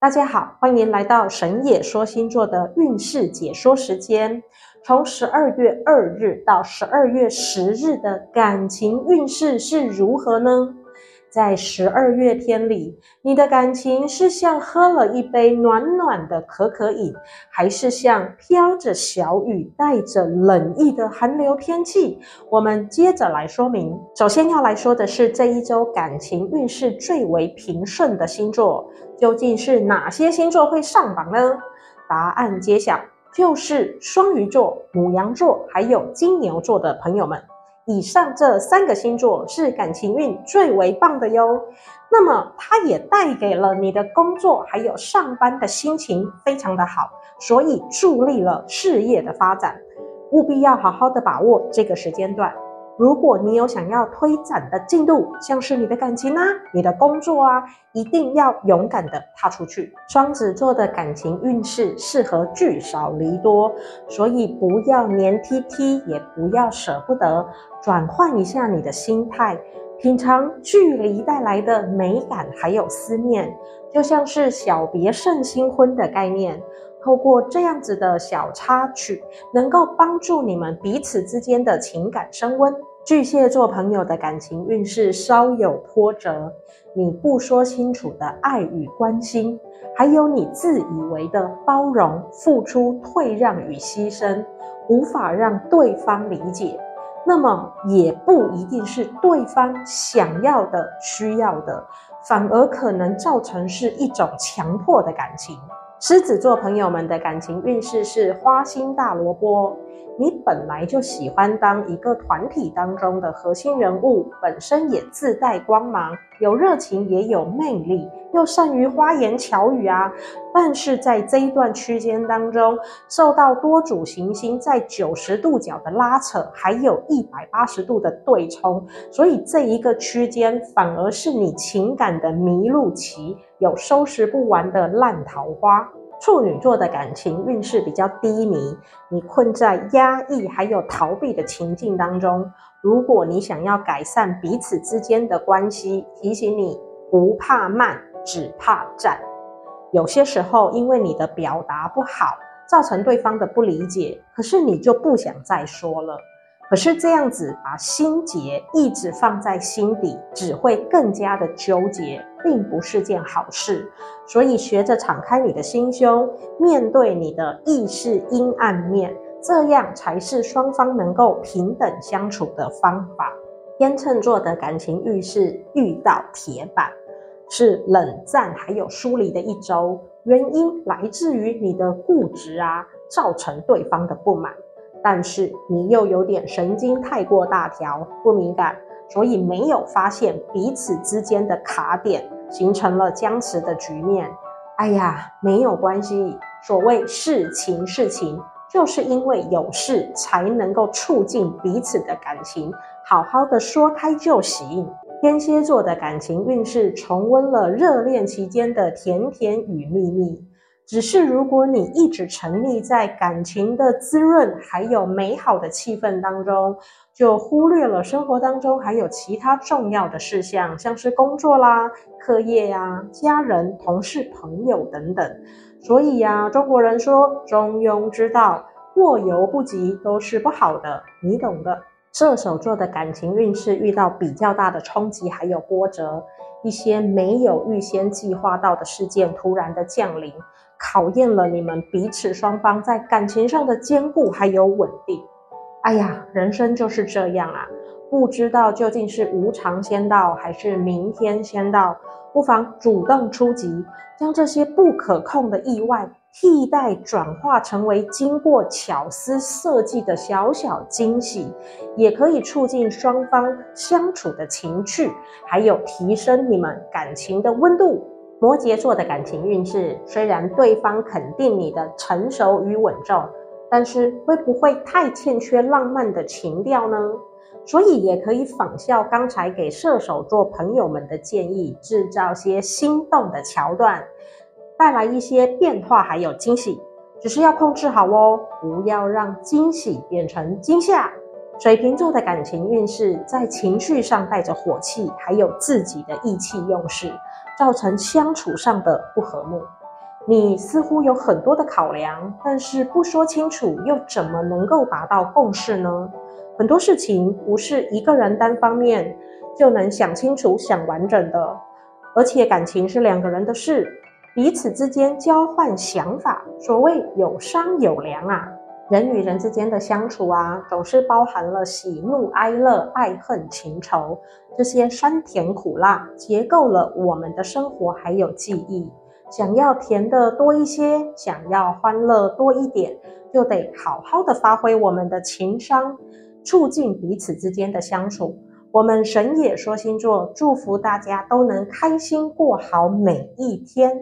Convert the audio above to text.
大家好，欢迎来到神野说星座的运势解说时间。从十二月二日到十二月十日的感情运势是如何呢？在十二月天里，你的感情是像喝了一杯暖暖的可可饮，还是像飘着小雨、带着冷意的寒流天气？我们接着来说明。首先要来说的是这一周感情运势最为平顺的星座，究竟是哪些星座会上榜呢？答案揭晓，就是双鱼座、牡羊座还有金牛座的朋友们。以上这三个星座是感情运最为棒的哟，那么它也带给了你的工作还有上班的心情非常的好，所以助力了事业的发展，务必要好好的把握这个时间段。如果你有想要推展的进度，像是你的感情啊、你的工作啊，一定要勇敢的踏出去。双子座的感情运势适合聚少离多，所以不要黏 T T，也不要舍不得，转换一下你的心态，品尝距离带来的美感，还有思念，就像是小别胜新婚的概念。透过这样子的小插曲，能够帮助你们彼此之间的情感升温。巨蟹座朋友的感情运势稍有波折，你不说清楚的爱与关心，还有你自以为的包容、付出、退让与牺牲，无法让对方理解，那么也不一定是对方想要的、需要的，反而可能造成是一种强迫的感情。狮子座朋友们的感情运势是花心大萝卜。你本来就喜欢当一个团体当中的核心人物，本身也自带光芒，有热情也有魅力，又善于花言巧语啊。但是在这一段区间当中，受到多组行星在九十度角的拉扯，还有一百八十度的对冲，所以这一个区间反而是你情感的迷路期。有收拾不完的烂桃花，处女座的感情运势比较低迷，你困在压抑还有逃避的情境当中。如果你想要改善彼此之间的关系，提醒你不怕慢，只怕站。有些时候，因为你的表达不好，造成对方的不理解，可是你就不想再说了。可是这样子把心结一直放在心底，只会更加的纠结，并不是件好事。所以学着敞开你的心胸，面对你的意识阴暗面，这样才是双方能够平等相处的方法。天秤座的感情运势遇到铁板，是冷战还有疏离的一周，原因来自于你的固执啊，造成对方的不满。但是你又有点神经太过大条，不敏感，所以没有发现彼此之间的卡点，形成了僵持的局面。哎呀，没有关系，所谓是情是情，就是因为有事才能够促进彼此的感情，好好的说开就行。天蝎座的感情运势重温了热恋期间的甜甜与蜜蜜。只是如果你一直沉溺在感情的滋润还有美好的气氛当中，就忽略了生活当中还有其他重要的事项，像是工作啦、课业呀、家人、同事、朋友等等。所以呀，中国人说中庸之道，过犹不及都是不好的，你懂的。射手座的感情运势遇到比较大的冲击还有波折，一些没有预先计划到的事件突然的降临。考验了你们彼此双方在感情上的坚固还有稳定。哎呀，人生就是这样啊，不知道究竟是无常先到还是明天先到，不妨主动出击，将这些不可控的意外替代转化成为经过巧思设计的小小惊喜，也可以促进双方相处的情趣，还有提升你们感情的温度。摩羯座的感情运势，虽然对方肯定你的成熟与稳重，但是会不会太欠缺浪漫的情调呢？所以也可以仿效刚才给射手座朋友们的建议，制造些心动的桥段，带来一些变化还有惊喜。只是要控制好哦，不要让惊喜变成惊吓。水瓶座的感情运势在情绪上带着火气，还有自己的意气用事。造成相处上的不和睦，你似乎有很多的考量，但是不说清楚，又怎么能够达到共识呢？很多事情不是一个人单方面就能想清楚、想完整的，而且感情是两个人的事，彼此之间交换想法，所谓有商有量啊。人与人之间的相处啊，总是包含了喜怒哀乐、爱恨情仇这些酸甜苦辣，结构了我们的生活还有记忆。想要甜的多一些，想要欢乐多一点，就得好好的发挥我们的情商，促进彼此之间的相处。我们神野说星座祝福大家都能开心过好每一天。